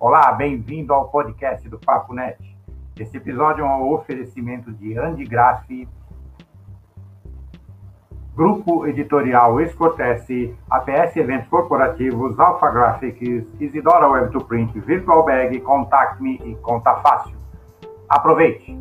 Olá, bem-vindo ao podcast do Papo Net. Esse episódio é um oferecimento de Andy Graff, Grupo Editorial Escortece, APS Eventos Corporativos, Alpha Graphics, Isidora Web to Print, Virtual Bag, Contact Me e Conta Fácil. Aproveite!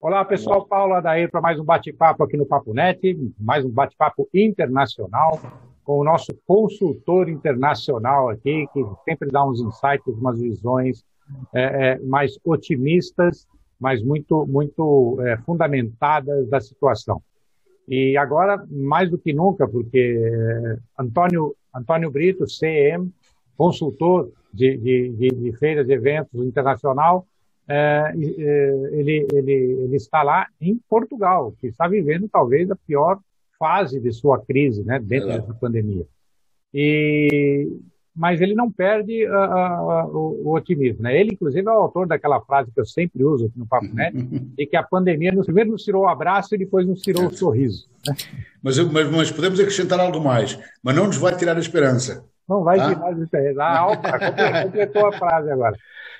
Olá pessoal, Paulo Adair para mais um bate-papo aqui no Papo Net, mais um bate-papo internacional com o nosso consultor internacional aqui, que sempre dá uns insights, umas visões é, é, mais otimistas, mas muito, muito é, fundamentadas da situação. E agora, mais do que nunca, porque é, Antônio, Antônio Brito, CEM, consultor de, de, de, de feiras e eventos internacional, é, é, ele, ele, ele está lá em Portugal, que está vivendo talvez a pior fase de sua crise, né, dentro é. dessa pandemia. E mas ele não perde uh, uh, uh, o, otimismo. Né? Ele, inclusive, é o autor daquela frase que eu sempre uso aqui no Papo Net, de que a pandemia nos, primeiro nos tirou o abraço e depois nos tirou o sorriso. Né? Mas, mas, mas, podemos acrescentar algo mais, mas não nos vai tirar a esperança. Não vai ah? tirar a esperança. Ah, opa, completou a frase agora.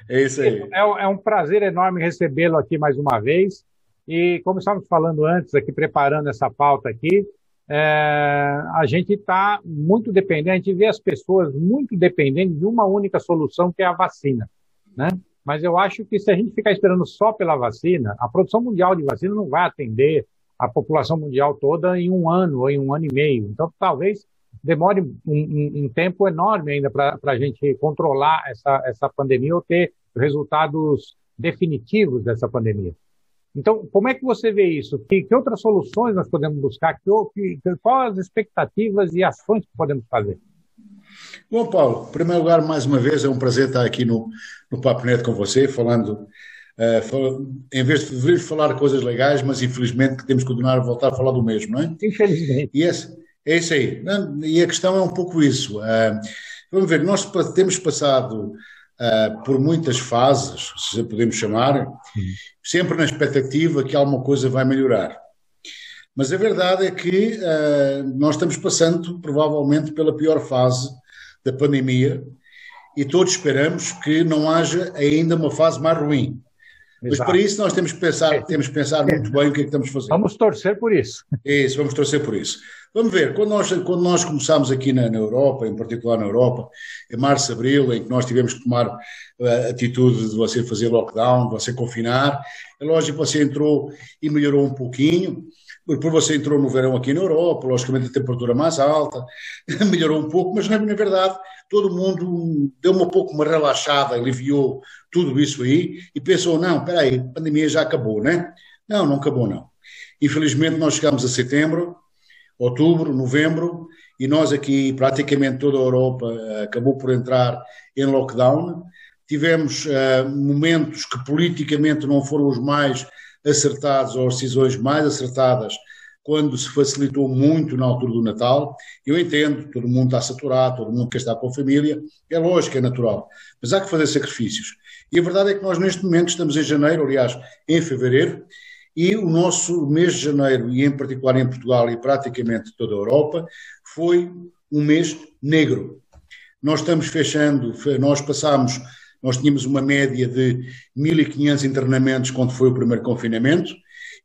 É isso aí. É, é um prazer enorme recebê-lo aqui mais uma vez. E como estávamos falando antes, aqui preparando essa pauta aqui, é, a gente está muito dependente, a gente vê as pessoas muito dependentes de uma única solução, que é a vacina. Né? Mas eu acho que se a gente ficar esperando só pela vacina, a produção mundial de vacina não vai atender a população mundial toda em um ano ou em um ano e meio. Então, talvez demore um, um, um tempo enorme ainda para a gente controlar essa, essa pandemia ou ter resultados definitivos dessa pandemia. Então, como é que você vê isso? Que, que outras soluções nós podemos buscar? Que, que, quais as expectativas e ações que podemos fazer? Bom, Paulo, em primeiro lugar, mais uma vez, é um prazer estar aqui no, no Papo Net com você, falando, uh, em vez de deveríamos falar coisas legais, mas infelizmente que temos que continuar a voltar a falar do mesmo, não é? Infelizmente. E esse, é isso aí. E a questão é um pouco isso. Uh, vamos ver, nós temos passado uh, por muitas fases, se podemos chamar, sempre na expectativa que alguma coisa vai melhorar. Mas a verdade é que uh, nós estamos passando provavelmente pela pior fase da pandemia e todos esperamos que não haja ainda uma fase mais ruim. Mas para isso nós temos que pensar, temos que pensar muito bem o que é que estamos fazendo. Vamos torcer por isso. Isso, vamos torcer por isso. Vamos ver, quando nós, quando nós começámos aqui na, na Europa, em particular na Europa, em março, abril, em que nós tivemos que tomar atitude de você fazer lockdown, de você confinar, é lógico que você entrou e melhorou um pouquinho, depois você entrou no verão aqui na Europa, logicamente a temperatura mais alta, melhorou um pouco, mas na, verdade todo mundo deu um pouco uma relaxada, aliviou tudo isso aí e pensou, não, espera aí, a pandemia já acabou, né? Não, não acabou não. Infelizmente nós chegamos a setembro, outubro, novembro, e nós aqui, praticamente toda a Europa, eh, acabou por entrar em lockdown. Tivemos uh, momentos que politicamente não foram os mais acertados ou as decisões mais acertadas quando se facilitou muito na altura do Natal. Eu entendo, todo mundo está saturado, todo mundo quer estar com a família, é lógico, é natural, mas há que fazer sacrifícios. E a verdade é que nós neste momento estamos em janeiro, aliás, em fevereiro, e o nosso mês de janeiro, e em particular em Portugal e praticamente toda a Europa, foi um mês negro. Nós estamos fechando, nós passamos, nós tínhamos uma média de 1.500 internamentos quando foi o primeiro confinamento,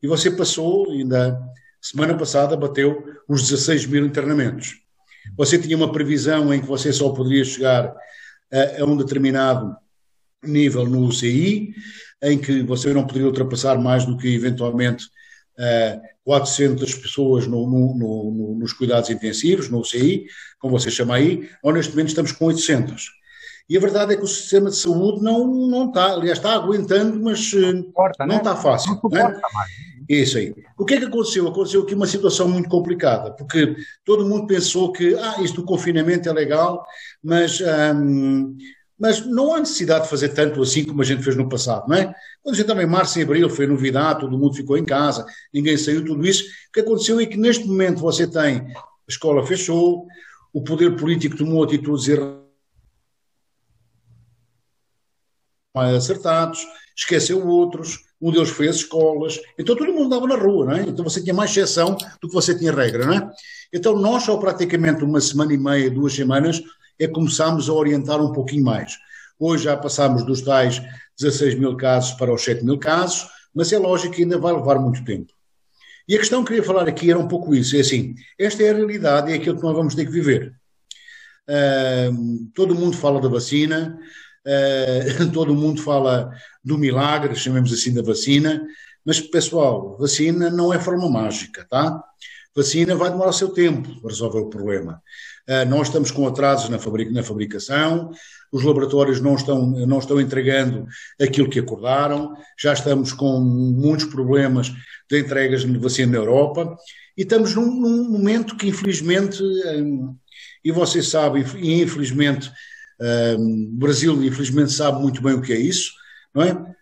e você passou, ainda semana passada, bateu os 16 mil internamentos. Você tinha uma previsão em que você só poderia chegar a, a um determinado nível no UCI, em que você não poderia ultrapassar mais do que eventualmente uh, 400 pessoas no, no, no, nos cuidados intensivos, no UCI, como você chama aí, ou neste momento estamos com 800. E a verdade é que o sistema de saúde não, não está, aliás, está aguentando, mas eh, não né? está fácil. Não né? Isso aí. O que é que aconteceu? Aconteceu aqui uma situação muito complicada, porque todo mundo pensou que ah, isto do confinamento é legal, mas hum, mas não há necessidade de fazer tanto assim como a gente fez no passado, não é? Quando a gente estava em março e abril, foi novidade, todo mundo ficou em casa, ninguém saiu, tudo isso. O que aconteceu é que neste momento você tem, a escola fechou, o poder político tomou atitudes mais acertados, esqueceu outros, um deles foi as escolas, então todo mundo andava na rua, não é? Então você tinha mais exceção do que você tinha regra, não é? Então nós, só praticamente uma semana e meia, duas semanas, é começarmos a orientar um pouquinho mais. Hoje já passamos dos tais 16 mil casos para os 7 mil casos, mas é lógico que ainda vai levar muito tempo. E a questão que eu queria falar aqui era um pouco isso, é assim, esta é a realidade e é aquilo que nós vamos ter que viver. Uh, todo mundo fala da vacina, todo mundo fala do milagre, chamemos assim, da vacina, mas pessoal, vacina não é forma mágica, tá? Vacina vai demorar o seu tempo para resolver o problema. Uh, nós estamos com atrasos na, na, fabricação, os laboratórios não estão, não estão entregando aquilo que acordaram, já estamos com muitos problemas de entregas de vacina na Europa e estamos num, num momento que, infelizmente, um, e vocês sabem, infelizmente, o Brasil, infelizmente, sabe muito bem o que é isso, não é?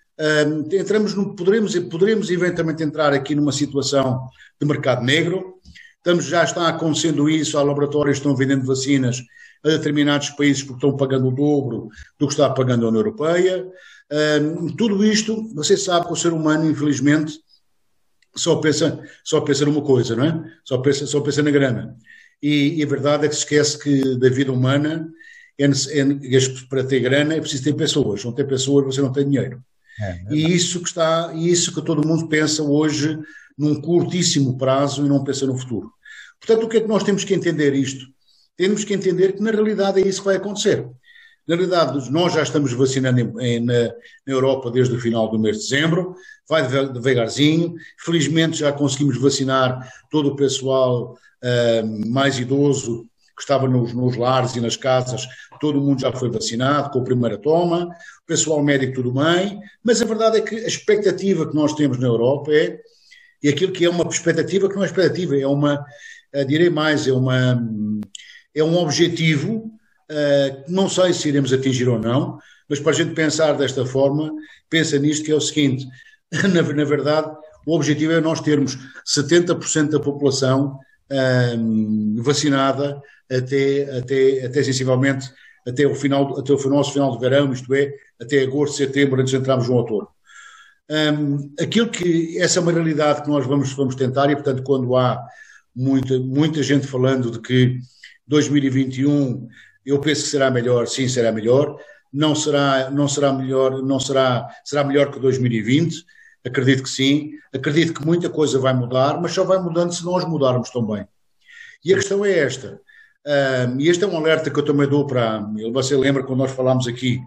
Entramos no, poderemos, poderemos eventualmente entrar aqui numa situação de mercado negro, Estamos, já está acontecendo isso, há laboratórios que estão vendendo vacinas a determinados países porque estão pagando o dobro do que está pagando a União Europeia. Tudo isto, você sabe que o ser humano, infelizmente, só pensa, só pensa numa coisa, não é? Só pensa, só pensa na grana. E, e a verdade é que se esquece que da vida humana, para ter grana é preciso ter pessoas. Não ter pessoas, você não tem dinheiro. É, e isso que está, isso que todo mundo pensa hoje num curtíssimo prazo e não pensa no futuro. Portanto, o que é que nós temos que entender isto? Temos que entender que na realidade é isso que vai acontecer. Na realidade, nós já estamos vacinando em, na, na, Europa desde o final do mês de dezembro, vai devagarzinho. Felizmente já conseguimos vacinar todo o pessoal uh, mais idoso que estava nos, nos, lares e nas casas, todo mundo já foi vacinado com a primeira toma, o pessoal médico tudo bem, mas a verdade é que a expectativa que nós temos na Europa é, e aquilo que é uma expectativa que não é expectativa, é uma, uh, direi mais, é, uma, é um objetivo uh, não sei se iremos atingir ou não, mas para a gente pensar desta forma, pensa nisto que é o seguinte, na, na verdade, o objetivo é nós termos 70% da população um, vacinada até, até, até sensivelmente até o final, até o nosso final de verão, isto é, até agosto, setembro, antes de entrarmos no outono. Um, aquilo que, essa é uma realidade que nós vamos, vamos tentar, e portanto, quando há muita, muita gente falando de que 2021 eu penso que será melhor, sim, será melhor, não será, não será melhor, não será, será melhor que 2020, acredito que sim, acredito que muita coisa vai mudar, mas só vai mudando se nós mudarmos também. E a questão é esta, um, e este é um alerta que eu também dou para, você lembra quando nós falámos aqui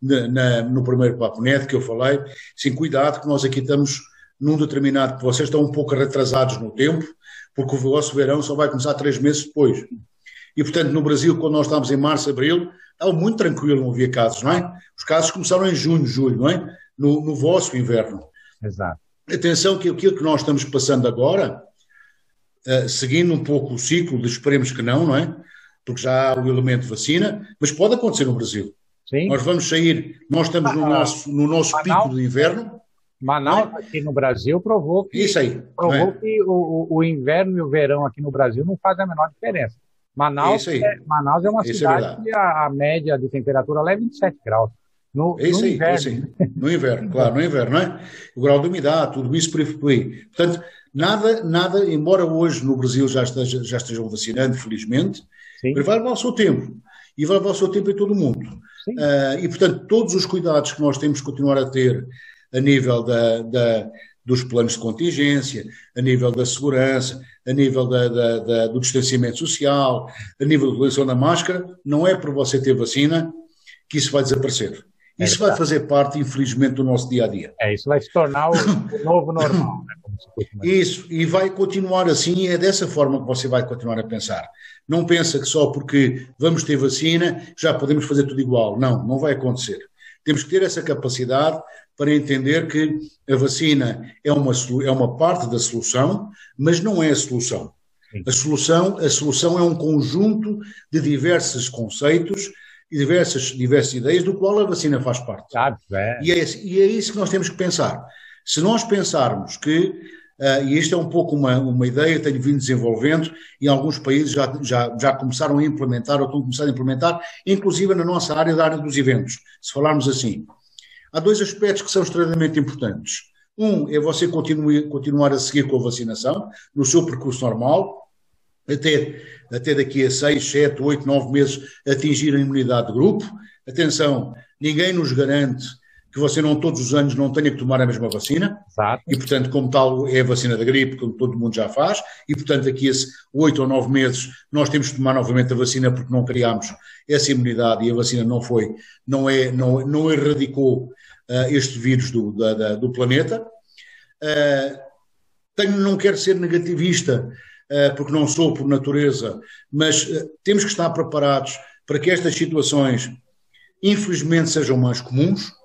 na, na, no primeiro Papo Net que eu falei, sim, cuidado que nós aqui estamos num determinado, vocês estão um pouco retrasados no tempo, porque o vosso verão só vai começar três meses depois. E, portanto, no Brasil, quando nós estávamos em março, abril, estava muito tranquilo, não havia casos, não é? Os casos começaram em junho, julho, não é? No, no vosso inverno. Exato. Atenção que aquilo que nós estamos passando agora, uh, seguindo um pouco o ciclo, de, esperemos que não, não é? Porque já há o elemento vacina, mas pode acontecer no Brasil. Sim. Nós vamos sair, nós estamos no nosso, no nosso Manaus, pico de inverno. Manaus, é? aqui no Brasil, provou que, Isso aí, provou é? que o, o inverno e o verão aqui no Brasil não fazem a menor diferença. Manaus, é, Manaus é uma isso é cidade é que a, a, média de temperatura lá é 27 graus. No, isso no aí, inverno. Isso aí. No inverno, claro, no inverno, não é? O grau de umidade, tudo isso por aí. Portanto, nada, nada, embora hoje no Brasil já, esteja, já estejam vacinando, felizmente, Sim. mas vai levar o seu tempo e vai levar o seu tempo em todo o mundo. Uh, e, portanto, todos os cuidados que nós temos que continuar a ter a nível da, da, dos planos de contingência, a nível da segurança, a nível da, da, da, do distanciamento social, a nível da utilização da máscara, não é por você ter vacina que isso vai desaparecer. É isso é, vai fazer parte, infelizmente, do nosso dia a dia. É, isso vai se tornar o, o novo normal. Isso, e vai continuar assim, e é dessa forma que você vai continuar a pensar. Não pensa que só porque vamos ter vacina já podemos fazer tudo igual. Não, não vai acontecer. Temos que ter essa capacidade para entender que a vacina é uma, é uma parte da solução, mas não é a solução. A solução, a solução é um conjunto de diversos conceitos e diversas, diversas ideias, do qual a vacina faz parte. É. E, é, e é isso que nós temos que pensar. Se nós pensarmos que Uh, e isto é um pouco uma, uma ideia que tenho vindo desenvolvendo e alguns países já, já, já começaram a implementar ou estão começando a implementar, inclusive na nossa área, da área dos eventos, se falarmos assim. Há dois aspectos que são extremamente importantes. Um é você continue, continuar a seguir com a vacinação, no seu percurso normal, até, até daqui a 6, 7, 8, 9 meses atingir a imunidade de grupo. Atenção, ninguém nos garante que você não todos os anos não tenha que tomar a mesma vacina. Exato. E, portanto, como tal, é a vacina da gripe, como todo mundo já faz, e, portanto, daqui a oito ou nove meses nós temos que tomar novamente a vacina porque não criámos essa imunidade e a vacina não foi, não é, não, não erradicou uh, este vírus do, da, da, do planeta. Uh, tenho, não quero ser negativista, uh, porque não sou por natureza, mas temos que estar preparados para que estas situações, infelizmente, sejam mais comuns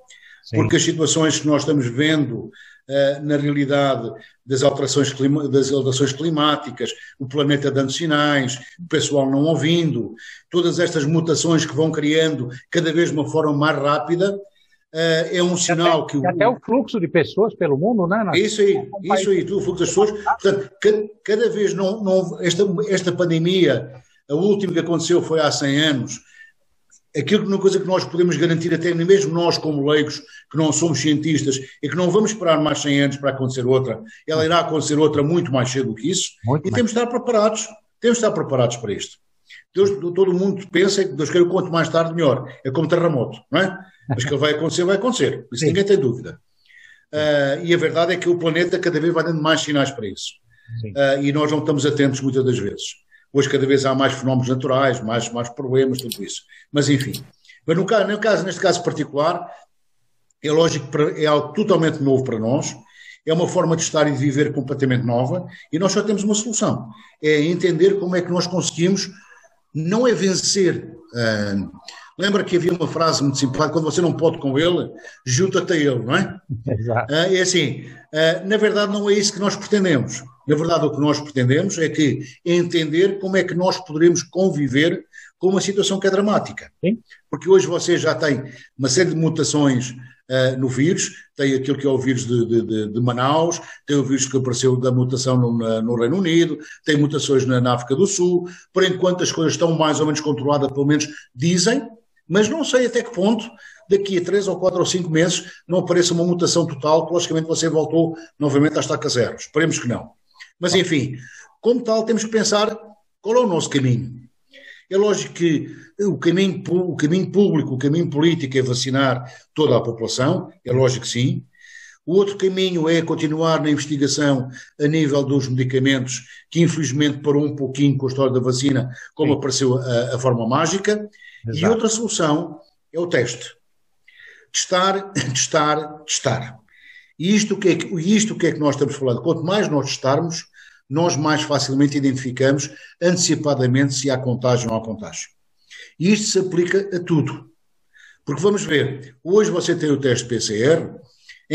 Sim. porque as situações que nós estamos vendo uh, na realidade das alterações, clima, das alterações climáticas, o planeta dando sinais, o pessoal não ouvindo, todas estas mutações que vão criando cada vez de uma forma mais rápida, Uh, é um sinal até, que o, até o fluxo de pessoas pelo mundo, né? Isso aí, isso aí, o fluxo das pessoas. Portanto, cada, cada vez não, não esta, esta pandemia, a última que aconteceu foi há 100 anos, aquilo que uma coisa que nós podemos garantir, até mesmo nós como leigos, que não somos cientistas, é que não vamos esperar mais 100 anos para acontecer outra, ela irá acontecer outra muito mais cedo do que isso, muito e temos de estar preparados, temos de estar preparados para isto. Deus, todo mundo pensa que Deus quer o quanto mais tarde melhor, é como terremoto, não é? Mas que ele vai acontecer, vai acontecer, isso Sim. ninguém tem dúvida. Uh, e a verdade é que o planeta cada vez vai dando mais sinais para isso. Uh, e nós não estamos atentos muitas das vezes. Hoje cada vez há mais fenómenos naturais, mais, mais problemas, tudo isso. Mas enfim. Mas no caso, no caso, neste caso particular, é lógico que é algo totalmente novo para nós, é uma forma de estar e de viver completamente nova, e nós só temos uma solução: é entender como é que nós conseguimos, não é vencer. Uh, lembra que havia uma frase muito simpática: quando você não pode com ele, junta-te a ele, não é? Exato. Uh, é assim, uh, na verdade, não é isso que nós pretendemos. Na verdade, o que nós pretendemos é que entender como é que nós poderemos conviver com uma situação que é dramática. Sim. Porque hoje você já tem uma série de mutações uh, no vírus, tem aquilo que é o vírus de, de, de, Manaus, tem o vírus que apareceu da mutação no, na, no Reino Unido, tem mutações na, na, África do Sul, por enquanto as coisas estão mais ou menos controladas, pelo menos dizem, mas não sei até que ponto daqui a três ou quatro ou cinco meses não apareça uma mutação total, que logicamente você voltou novamente a estaca zero. Esperemos que não. Mas, enfim, como tal, temos que pensar qual é o nosso caminho. É lógico que o caminho, o caminho público, o caminho político é vacinar toda a população, é lógico que sim. O outro caminho é continuar na investigação a nível dos medicamentos, que infelizmente parou um pouquinho com a história da vacina, como sim. apareceu a, a, forma mágica. Exato. E outra solução é o teste. Testar, testar, testar. E isto que, é que, isto que é que nós estamos falando? Quanto mais nós testarmos, nós mais facilmente identificamos antecipadamente se há contágio ou não há contágio. E isto se aplica a tudo. Porque vamos ver, hoje você tem o teste PCR,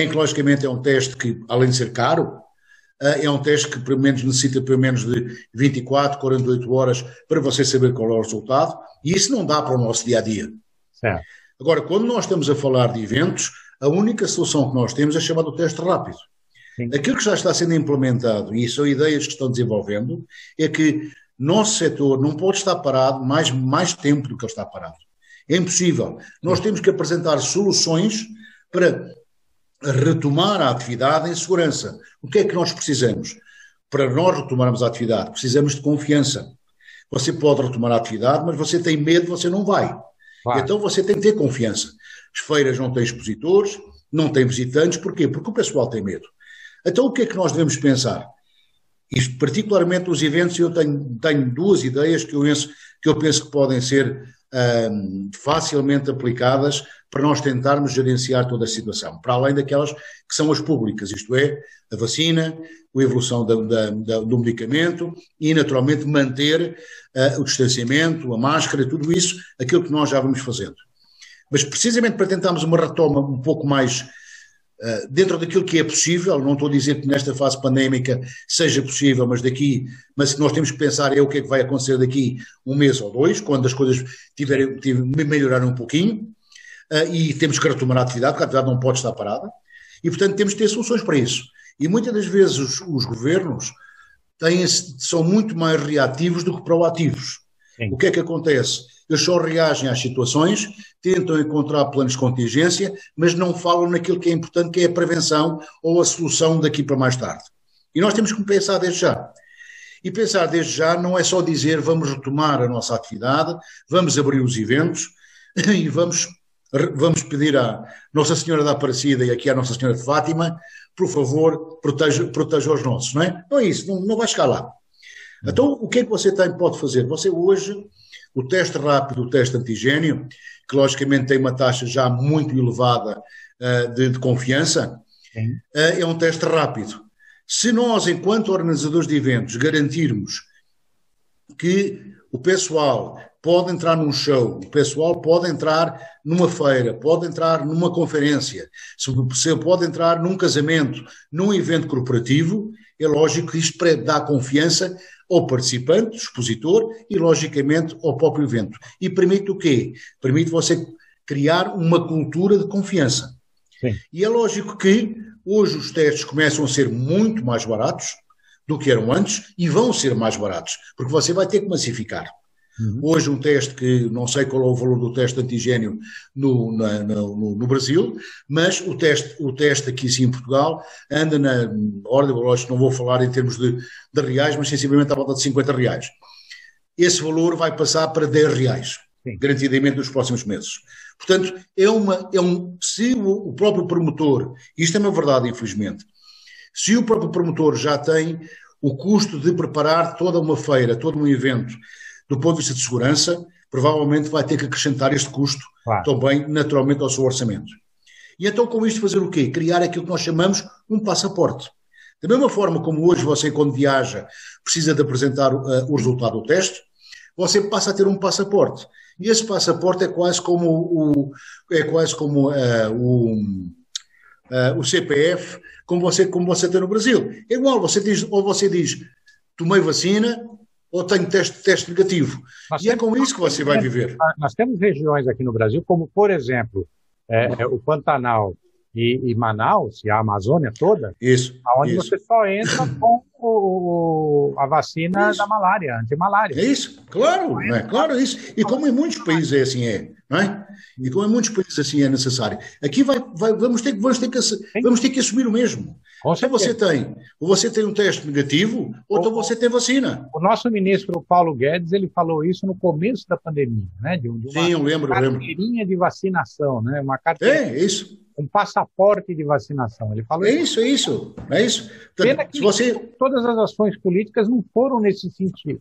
em que logicamente é um teste que, além de ser caro, eh, é um teste que pelo menos necessita pelo menos de 24, 48 horas para você saber qual é o resultado, e isso não dá para o nosso dia a dia. Certo. Agora, quando nós estamos a falar de eventos, a única solução que nós temos é chamado teste rápido. Sim. Aquilo que já está sendo implementado, e são ideias que estão desenvolvendo, é que nosso setor não pode estar parado mais, mais tempo do que ele está parado. É impossível. Nós temos que apresentar soluções para retomar a atividade em segurança. O que é que nós precisamos? Para nós retomarmos a atividade, precisamos de confiança. Você pode retomar a atividade, mas você tem medo, você não vai. Claro. Então você tem que ter confiança. As feiras não têm expositores, não têm visitantes, porquê? Porque o pessoal tem medo. Então, o que é que nós devemos pensar? Isto, particularmente os eventos, eu tenho, tenho duas ideias que eu penso que, eu penso que podem ser um, facilmente aplicadas para nós tentarmos gerenciar toda a situação, para além daquelas que são as públicas, isto é, a vacina, a evolução da, da, da, do medicamento e, naturalmente, manter uh, o distanciamento, a máscara, tudo isso, aquilo que nós já vamos fazendo. Mas, precisamente para tentarmos uma retoma um pouco mais dentro daquilo que é possível, não estou a dizer que nesta fase pandémica seja possível, mas daqui, mas nós temos que pensar é o que é que vai acontecer daqui um mês ou dois, quando as coisas tiverem, tiverem melhorarem um pouquinho, uh, e temos que retomar a atividade, porque a atividade não pode estar parada, e portanto temos que ter soluções para isso. E muitas das vezes os, os governos têm, são muito mais reativos do que proativos. Sim. O que é que acontece? Eles só reagem às situações, tentam encontrar planos de contingência, mas não falam naquilo que é importante, que é a prevenção ou a solução daqui para mais tarde. E nós temos que pensar desde já. E pensar desde já não é só dizer vamos retomar a nossa atividade, vamos abrir os eventos e vamos, vamos pedir à Nossa Senhora da Aparecida e aqui à Nossa Senhora de Fátima, por favor, proteja, proteja os nossos, não é? Não é isso, não, não vai chegar lá. Então, o que é que você tem, pode fazer? Você hoje, o teste rápido, o teste antigênio, que logicamente tem uma taxa já muito elevada uh, de, de, confiança, uh, é um teste rápido. Se nós, enquanto organizadores de eventos, garantirmos que o pessoal pode entrar num show, o pessoal pode entrar numa feira, pode entrar numa conferência, se pode entrar num casamento, num evento corporativo, é lógico que isto dá confiança ao participante, expositor e, logicamente, ao próprio evento. E permite o quê? Permite você criar uma cultura de confiança. Sim. E é lógico que hoje os testes começam a ser muito mais baratos do que eram antes e vão ser mais baratos, porque você vai ter que massificar. Uhum. Hoje, um teste que não sei qual é o valor do teste antigênio no, na, no, no, Brasil, mas o teste, o teste aqui sim em Portugal anda na ordem, lógico, não vou falar em termos de, de reais, mas sensivelmente à volta de 50 reais. Esse valor vai passar para 10 reais, sim. garantidamente nos próximos meses. Portanto, é uma, é um, se o, o próprio promotor, isto é uma verdade, infelizmente, se o próprio promotor já tem o custo de preparar toda uma feira, todo um evento, do ponto de vista de segurança, provavelmente vai ter que acrescentar este custo claro. também, naturalmente, ao seu orçamento. E então, com isto, fazer o quê? Criar aquilo que nós chamamos um passaporte. Da mesma forma como hoje você, quando viaja, precisa de apresentar uh, o resultado do teste, você passa a ter um passaporte. E esse passaporte é quase como o, é quase como uh, o, uh, o CPF, como você, como você tem no Brasil. É igual, você diz, ou você diz, tomei vacina, ou tenho teste, teste negativo. Nós e é com isso que você vai viver. Nós temos regiões aqui no Brasil, como, por exemplo, é, é, o Pantanal e, e, Manaus, e a Amazônia toda, isso, onde isso. você só entra com o, a vacina isso. da malária, antimalária. É isso, claro, é, claro, é isso. E como em muitos países é assim, é, não é? E como em muitos países assim é necessário. Aqui vai, vai, vamos, ter, vamos, ter que, vamos ter que assumir o mesmo. Ou você tem, ou você tem um teste negativo, ou então você tem vacina. O nosso ministro Paulo Guedes, ele falou isso no começo da pandemia, né? De, de Sim, eu lembro, carteirinha lembro. de vacinação, né? Uma carteirinha. É, isso. Um passaporte de vacinação. Ele falou é isso, é isso, é isso. Pena que você... todas as ações políticas não foram nesse sentido.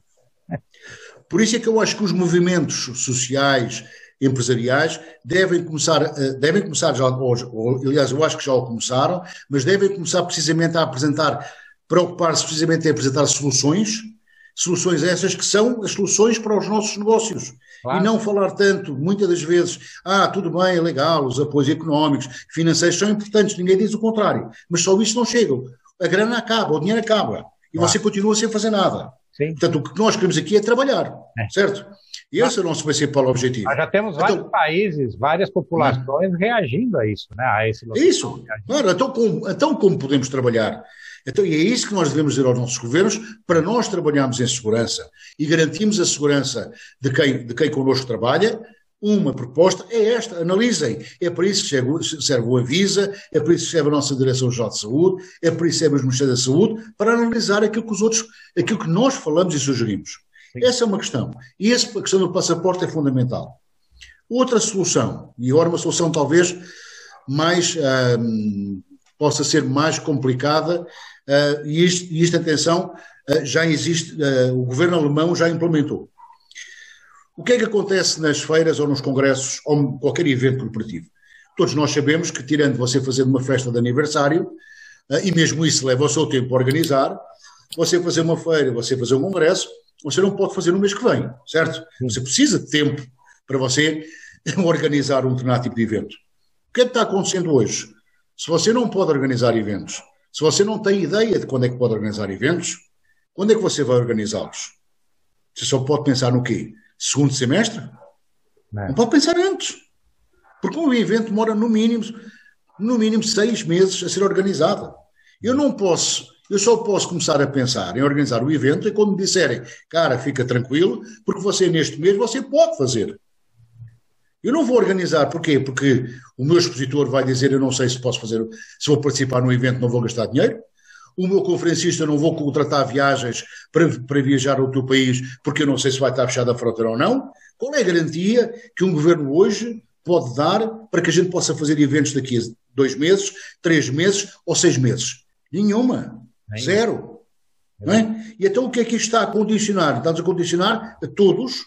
Por isso é que eu acho que os movimentos sociais, empresariais devem começar, eh, devem começar já, ou, aliás, eu acho que já o começaram, mas devem começar precisamente a apresentar, preocupar-se precisamente em apresentar soluções, soluções essas que são as soluções para os nossos negócios. Claro. E não falar tanto, muitas das vezes, ah, tudo bem, é legal, os apoios económicos, financeiros são importantes, ninguém diz o contrário, mas só isso não chega. A grana acaba, o dinheiro acaba, e claro. você continua sem fazer nada. Sim. Portanto, o que nós queremos aqui é trabalhar, é. certo? E esse é o nosso principal objetivo. Nós já temos vários então, países, várias populações hum. reagindo a isso, né? A esse isso, claro. Então como, então como podemos trabalhar? Então, e é isso que nós devemos dizer aos nossos governos para nós trabalharmos em segurança e garantirmos a segurança de quem, de quem connosco trabalha. Uma proposta é esta, analisem. É para isso que serve o Avisa, é para isso que serve a nossa Direção-Geral de Saúde, é para isso que serve o Ministério da Saúde, para analisar aquilo que os outros, aquilo que nós falamos e sugerimos. Essa é uma questão. E essa questão do passaporte é fundamental. Outra solução, e agora uma solução talvez mais, possa ser mais complicada, uh, e, isto, e isto, atenção, uh, já existe, uh, o governo alemão já implementou. O que é que acontece nas feiras ou nos congressos ou qualquer evento corporativo? Todos nós sabemos que, tirando você fazer uma festa de aniversário, e mesmo isso leva o seu tempo a organizar, você fazer uma feira, você fazer um congresso, você não pode fazer no mês que vem, certo? Você precisa de tempo para você organizar um determinado tipo de evento. O que é que está acontecendo hoje? Se você não pode organizar eventos, se você não tem ideia de quando é que pode organizar eventos, quando é que você vai organizá-los? Você só pode pensar no quê? Segundo semestre? Não, não pode pensar antes. Porque um evento demora no mínimo, no mínimo seis meses a ser organizado. Eu não posso eu só posso começar a pensar em organizar o evento é quando me disserem, cara, fica tranquilo, porque você neste mês você pode fazer. Eu não vou organizar, porquê? Porque o meu expositor vai dizer, eu não sei se posso fazer, se vou participar no evento não vou gastar dinheiro. O meu conferencista não vou contratar viagens para, para viajar ao teu país porque eu não sei se vai estar fechada a fronteira ou não. Qual é a garantia que um governo hoje pode dar para que a gente possa fazer eventos daqui a dois meses, três meses ou seis meses? Nenhuma. Zero. Não é? E então o que é que isto está a condicionar? Está a condicionar a todos,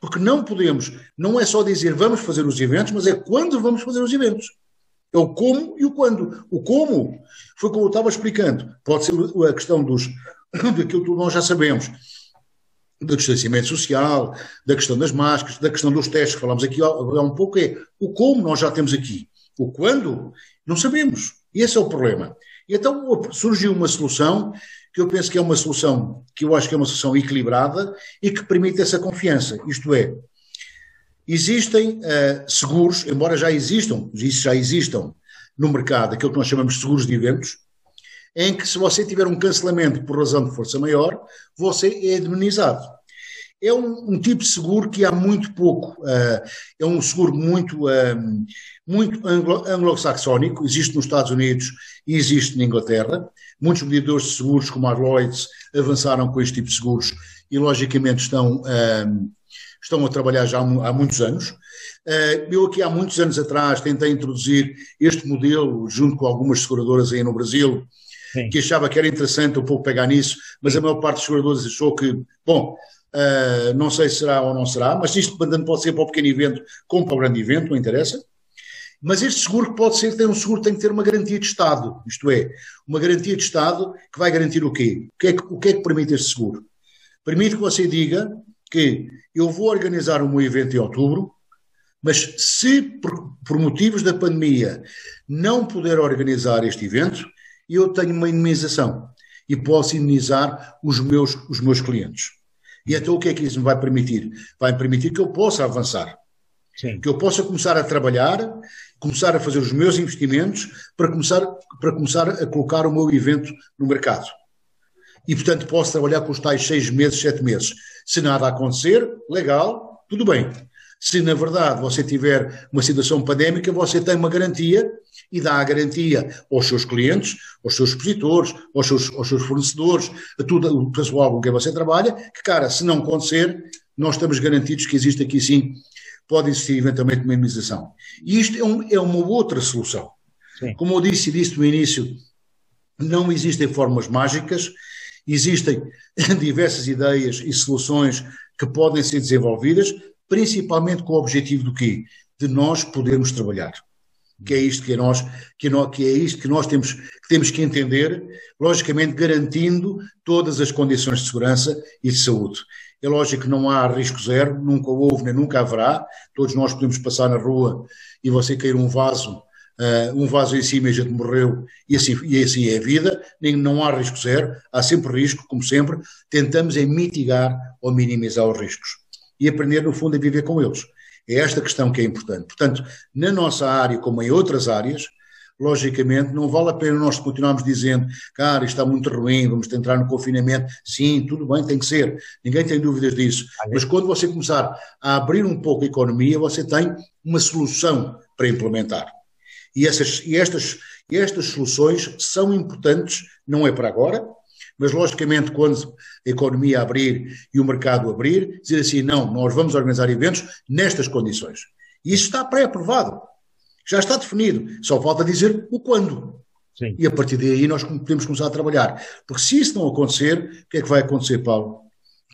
porque não podemos, não é só dizer vamos fazer os eventos, mas é quando vamos fazer os eventos. É o como e o quando. O como foi como eu estava explicando. Pode ser a questão dos, daquilo que nós já sabemos, do distanciamento social, da questão das máscaras, da questão dos testes que falamos aqui há um pouco, é o como nós já temos aqui. O quando, não sabemos. Esse é o problema. E então surgiu uma solução que eu penso que é uma solução que eu acho que é uma solução equilibrada e que permite essa confiança. Isto é, existem uh, seguros, embora já existam, isso já existam no mercado, aquilo que nós chamamos de seguros de eventos, em que se você tiver um cancelamento por razão de força maior, você é indemnizado. É um, um tipo de seguro que há muito pouco, uh, é um seguro muito, uh, muito anglo-saxónico, existe nos Estados Unidos e existe na Inglaterra. Muitos medidores de seguros, como a Lloyds, avançaram com este tipo de seguros e, logicamente, estão, uh, estão a trabalhar já há muitos anos. Eu aqui há muitos anos atrás tentei introduzir este modelo junto com algumas seguradoras aí no Brasil, Sim. que achava que era interessante um pouco pegar nisso, mas a maior parte dos seguradores achou que, bom, uh, não sei se será ou não será, mas isto pode ser para o pequeno evento como para o grande evento, não interessa. Mas este seguro pode ser, tem um seguro tem que ter uma garantia de Estado, isto é, uma garantia de Estado que vai garantir o quê? O que é que, o que, é que permite este seguro? Permite que você diga que eu vou organizar o meu evento em outubro, mas se por, por motivos da pandemia não puder organizar este evento, eu tenho uma indemnização e posso indemnizar os meus, os meus clientes. E então o que é que isso me vai permitir? Vai permitir que eu possa avançar. Sim. Que eu possa começar a trabalhar, começar a fazer os meus investimentos para começar, para começar a colocar o meu evento no mercado. E, portanto, posso trabalhar com os tais seis meses, sete meses. Se nada acontecer, legal, tudo bem. Se na verdade você tiver uma situação pandémica, você tem uma garantia e dá a garantia aos seus clientes, aos seus expositores, aos seus, aos seus fornecedores, a todo o pessoal com quem você trabalha, que, cara, se não acontecer, nós estamos garantidos que existe aqui sim, pode existir eventualmente uma minimização. E isto é, um, é uma outra solução. Sim. Como eu disse e disse no início, não existem fórmulas mágicas, existem diversas ideias e soluções que podem ser desenvolvidas, principalmente com o objetivo do quê? De nós podermos trabalhar. Que é isto que nós, que, nós, que é isto que nós temos que, temos que entender, logicamente garantindo todas as condições de segurança e de saúde. É lógico que não há risco zero, nunca houve nem nunca haverá. Todos nós podemos passar na rua e você cair um vaso, uh, um vaso em cima e a gente morreu, e assim, e assim é a vida. Nem, não há risco zero, há sempre risco, como sempre. Tentamos é mitigar ou minimizar os riscos e aprender, no fundo, a viver com eles. É esta questão que é importante. Portanto, na nossa área, como em outras áreas, logicamente, não vale a pena nós continuarmos dizendo, cara, está muito ruim, vamos entrar no confinamento. Sim, tudo bem, tem que ser. Ninguém tem dúvidas disso. Mas quando você começar a abrir um pouco a economia, você tem uma solução para implementar. E, essas, e, estas, estas soluções são importantes, não é para agora, mas, logicamente, quando a economia abrir e o mercado abrir, dizer assim: não, nós vamos organizar eventos nestas condições. E isso está pré-aprovado. Já está definido. Só falta dizer o quando. Sim. E a partir daí nós podemos começar a trabalhar. Porque se isso não acontecer, o que é que vai acontecer, Paulo?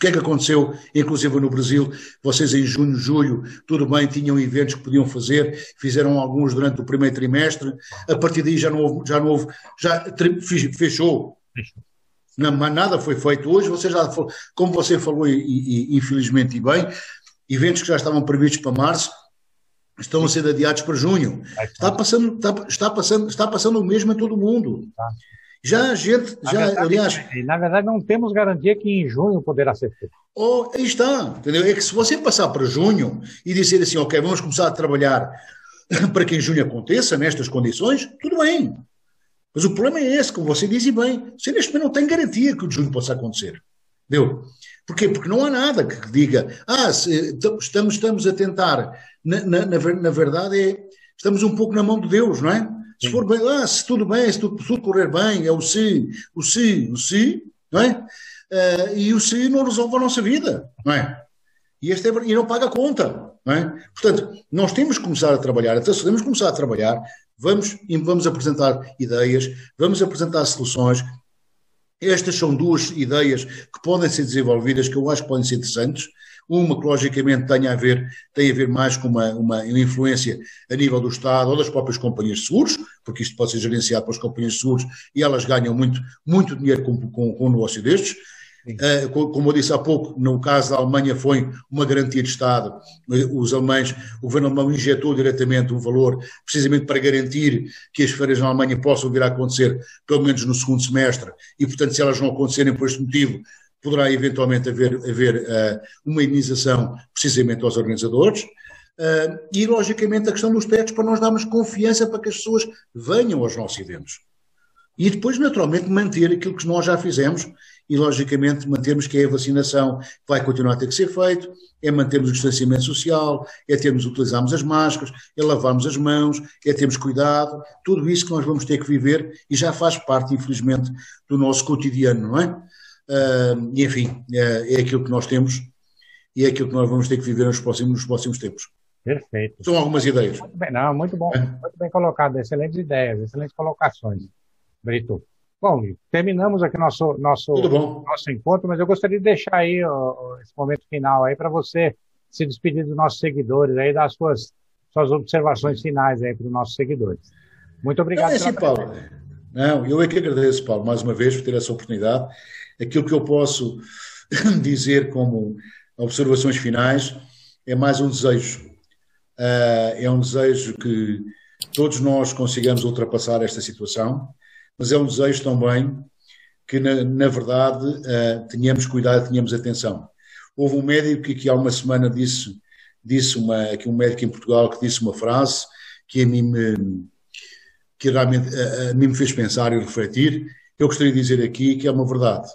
O que é que aconteceu, inclusive no Brasil? Vocês em junho, julho, tudo bem, tinham eventos que podiam fazer, fizeram alguns durante o primeiro trimestre, a partir daí já não houve, já não houve, já fechou. não, mas nada foi feito. Hoje, você já, como você falou, e, e, infelizmente e bem, eventos que já estavam previstos para março estão a ser adiados para junho. Está passando, está, está passando, está passando o mesmo em todo o mundo. Já a gente, na já, verdade, aliás. Na verdade, não temos garantia que em junho poderá ser feito. Oh, aí está, entendeu? É que se você passar para junho e dizer assim, ok, vamos começar a trabalhar para que em junho aconteça nestas condições, tudo bem. Mas o problema é esse, como você diz e bem, você neste momento não tem garantia que o junho possa acontecer. Entendeu? Porquê? Porque não há nada que diga, ah, se, estamos, estamos a tentar, na, na, na, verdade é, estamos um pouco na mão de Deus, não é? Se for bem, ah, se tudo bem, se tudo, se tudo correr bem, é o se, o se, o se, não é? Uh, e o se não resolve a nossa vida, não é? E, este é, e não paga a conta, não é? Portanto, nós temos que começar a trabalhar, então se temos que começar a trabalhar, vamos, vamos apresentar ideias, vamos apresentar soluções, estas são duas ideias que podem ser desenvolvidas, que eu acho que podem ser interessantes. Uma que, logicamente, tem a ver, tem a ver mais com uma, uma influência a nível do Estado ou das próprias companhias de seguros, porque isto pode ser gerenciado pelas companhias de seguros e elas ganham muito, muito dinheiro com, com, com um negócio destes. Uh, como eu disse há pouco, no caso da Alemanha foi uma garantia de Estado. Os alemães, o governo alemão injetou diretamente um valor precisamente para garantir que as feiras na Alemanha possam vir a acontecer pelo menos no segundo semestre e, portanto, se elas não acontecerem por este motivo, poderá eventualmente haver, haver uh, uma indenização precisamente aos organizadores. Uh, e, logicamente, a questão dos tetos para nós darmos confiança para que as pessoas venham aos nossos eventos. E depois, naturalmente, manter aquilo que nós já fizemos e, logicamente, mantermos que é a vacinação que vai continuar a ter que ser feito, é mantermos o distanciamento social, é termos, utilizarmos as máscaras, é lavarmos as mãos, é termos cuidado, tudo isso que nós vamos ter que viver e já faz parte, infelizmente, do nosso cotidiano, não é? Uh, e, enfim, é, é aquilo que nós temos e é aquilo que nós vamos ter que viver nos próximos, nos próximos tempos. Perfeito. São algumas ideias. Muito bem, não, muito bom, é. muito bem colocado, excelentes ideias, excelentes colocações, Brito. Bom, terminamos aqui nosso, nosso, nosso encontro, mas eu gostaria de deixar aí ó, esse momento final aí para você se despedir dos nossos seguidores aí, das suas, suas observações finais aí para os nossos seguidores. Muito obrigado. É assim, Paulo. Não, eu é que agradeço, Paulo, mais uma vez por ter essa oportunidade. Aquilo que eu posso dizer como observações finais é mais um desejo. Uh, é um desejo que todos nós consigamos ultrapassar esta situação mas é um desejo também que, na, na verdade, uh, tenhamos cuidado, tenhamos atenção. Houve um médico que, que há uma semana disse, disse uma, aqui um médico em Portugal que disse uma frase que a mim me, que realmente a, a mim me fez pensar e refletir. Eu gostaria de dizer aqui que é uma verdade.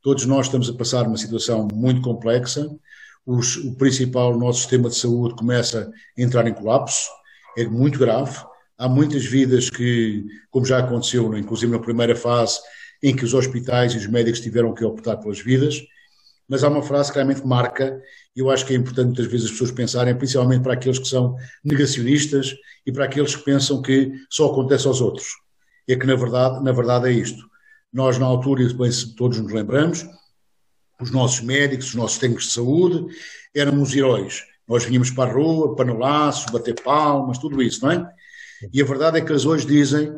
Todos nós estamos a passar uma situação muito complexa. Os, o principal, o nosso sistema de saúde começa a entrar em colapso, é muito grave. Há muitas vidas que, como já aconteceu, inclusive na primeira fase, em que os hospitais e os médicos tiveram que optar pelas vidas, mas há uma frase que realmente marca, e eu acho que é importante muitas vezes as pessoas pensarem, principalmente para aqueles que são negacionistas e para aqueles que pensam que só acontece aos outros. É que, na verdade, na verdade é isto. Nós, na altura, e depois todos nos lembramos, os nossos médicos, os nossos técnicos de saúde, éramos heróis. Nós vínhamos para a rua, panelaços, bater palmas, tudo isso, não é? E a verdade é que eles hoje dizem: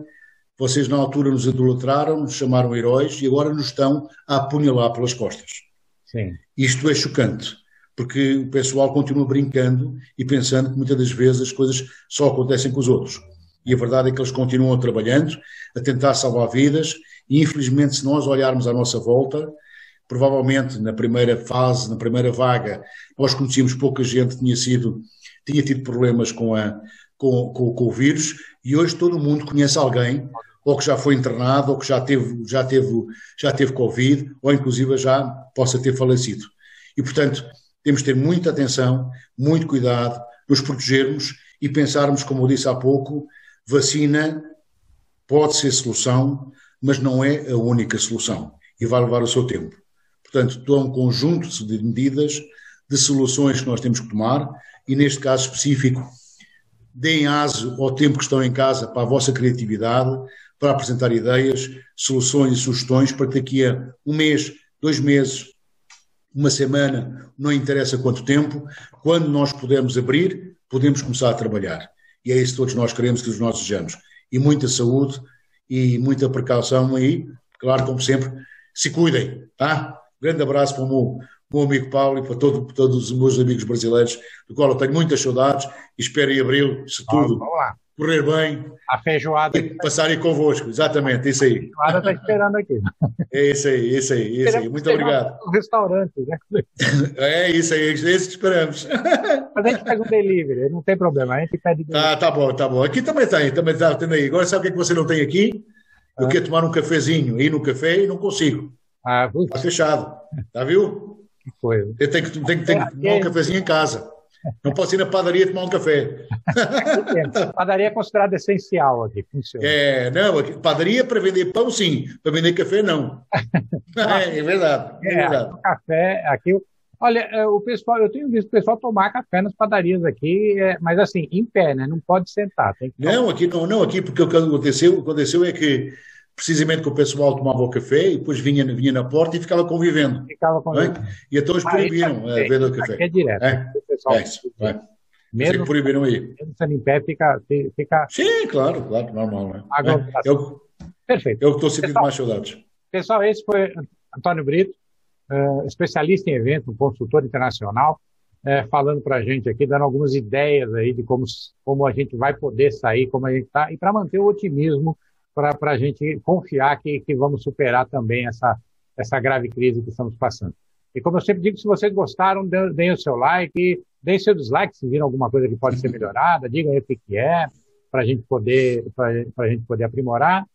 vocês na altura nos idolatraram, nos chamaram heróis e agora nos estão a apunhalar pelas costas. Sim. Isto é chocante, porque o pessoal continua brincando e pensando que muitas das vezes as coisas só acontecem com os outros. E a verdade é que eles continuam trabalhando, a tentar salvar vidas, e infelizmente, se nós olharmos à nossa volta, provavelmente na primeira fase, na primeira vaga, nós conhecíamos pouca gente que tinha sido, tinha tido problemas com a, com, com, com, o vírus e hoje todo mundo conhece alguém ou que já foi internado ou que já teve, já teve, já teve Covid ou inclusive já possa ter falecido. E portanto temos de ter muita atenção, muito cuidado, nos protegermos e pensarmos, como eu disse há pouco, vacina pode ser solução, mas não é a única solução e vai levar o seu tempo. Portanto, há um conjunto de medidas, de soluções que nós temos que tomar e neste caso específico deem aso ao tempo que estão em casa para a vossa criatividade, para apresentar ideias, soluções e sugestões para que daqui a um mês, dois meses, uma semana, não interessa quanto tempo, quando nós pudermos abrir, podemos começar a trabalhar. E é isso que todos nós queremos, que nós desejamos. E muita saúde e muita precaução aí. Claro, como sempre, se cuidem, tá? grande abraço para o meu meu amigo Paulo e para, todo, todos os meus amigos brasileiros, do qual eu tenho muitas saudades e espero em abril, se tudo correr bem. A feijoada. E passarem convosco, exatamente, isso aí. A feijoada está esperando aqui. É isso aí, é isso aí, é isso aí. Muito obrigado. O restaurante, né? É isso aí, é isso que esperamos. Mas a gente pega um delivery, não tem problema, a gente pede delivery. Tá, tá bom, tá bom. Aqui também tem, também está tendo aí. Agora sabe o que, é que você não tem aqui? Eu ah. quero tomar um cafezinho, ir no café e não consigo. Ah, Está fechado, tá viu? Que coisa. Tem que, tem que tomar um cafezinho em casa. Não posso ir na padaria tomar um café. padaria é considerada essencial aqui, funciona. É, não, padaria para vender pão, sim. Para vender café, não. é, é, verdade. É, é verdade. Café, aqui. Olha, é, o pessoal, eu tenho visto o pessoal tomar café nas padarias aqui, é, mas assim, em pé, né? Não pode sentar. não, aqui não, não, aqui porque o que aconteceu, aconteceu é que precisamente que o pessoal tomava o café e depois vinha, vinha na porta e ficava convivendo. Ficava é? convivendo. É? E então eles proibiram a venda do café. É direto. É, é isso. É. Mesmo que proibiram aí. Sendo em pé, fica, fica... Sim, claro, claro, normal. Né? É, eu, Perfeito. Eu estou sentindo pessoal, mais saudades. Pessoal, esse foi Antônio Brito, uh, especialista em evento, consultor internacional, uh, falando para a gente aqui, dando algumas ideias aí de como, como a gente vai poder sair, como a gente está, e para manter o otimismo para a gente confiar que, que vamos superar também essa, essa grave crise que estamos passando. E como eu sempre digo, se vocês gostaram, deem o seu like, deem seu dislike se viram alguma coisa que pode ser melhorada, digam aí o que, que é, para a gente poder para a gente poder aprimorar.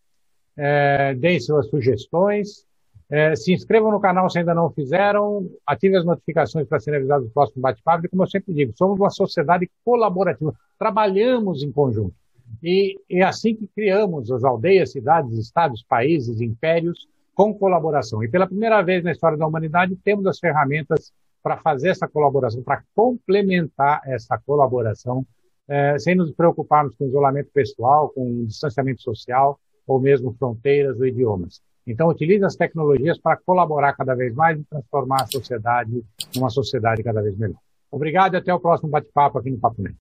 É, deem suas sugestões. É, se inscrevam no canal se ainda não fizeram, ativem as notificações para serem avisados do próximo bate-papo. E como eu sempre digo, somos uma sociedade colaborativa, trabalhamos em conjunto. E é assim que criamos as aldeias, cidades, estados, países, impérios, com colaboração. E pela primeira vez na história da humanidade, temos as ferramentas para fazer essa colaboração, para complementar essa colaboração, é, sem nos preocuparmos com isolamento pessoal, com distanciamento social, ou mesmo fronteiras ou idiomas. Então, utilize as tecnologias para colaborar cada vez mais e transformar a sociedade numa sociedade cada vez melhor. Obrigado e até o próximo bate-papo aqui no Papo Net.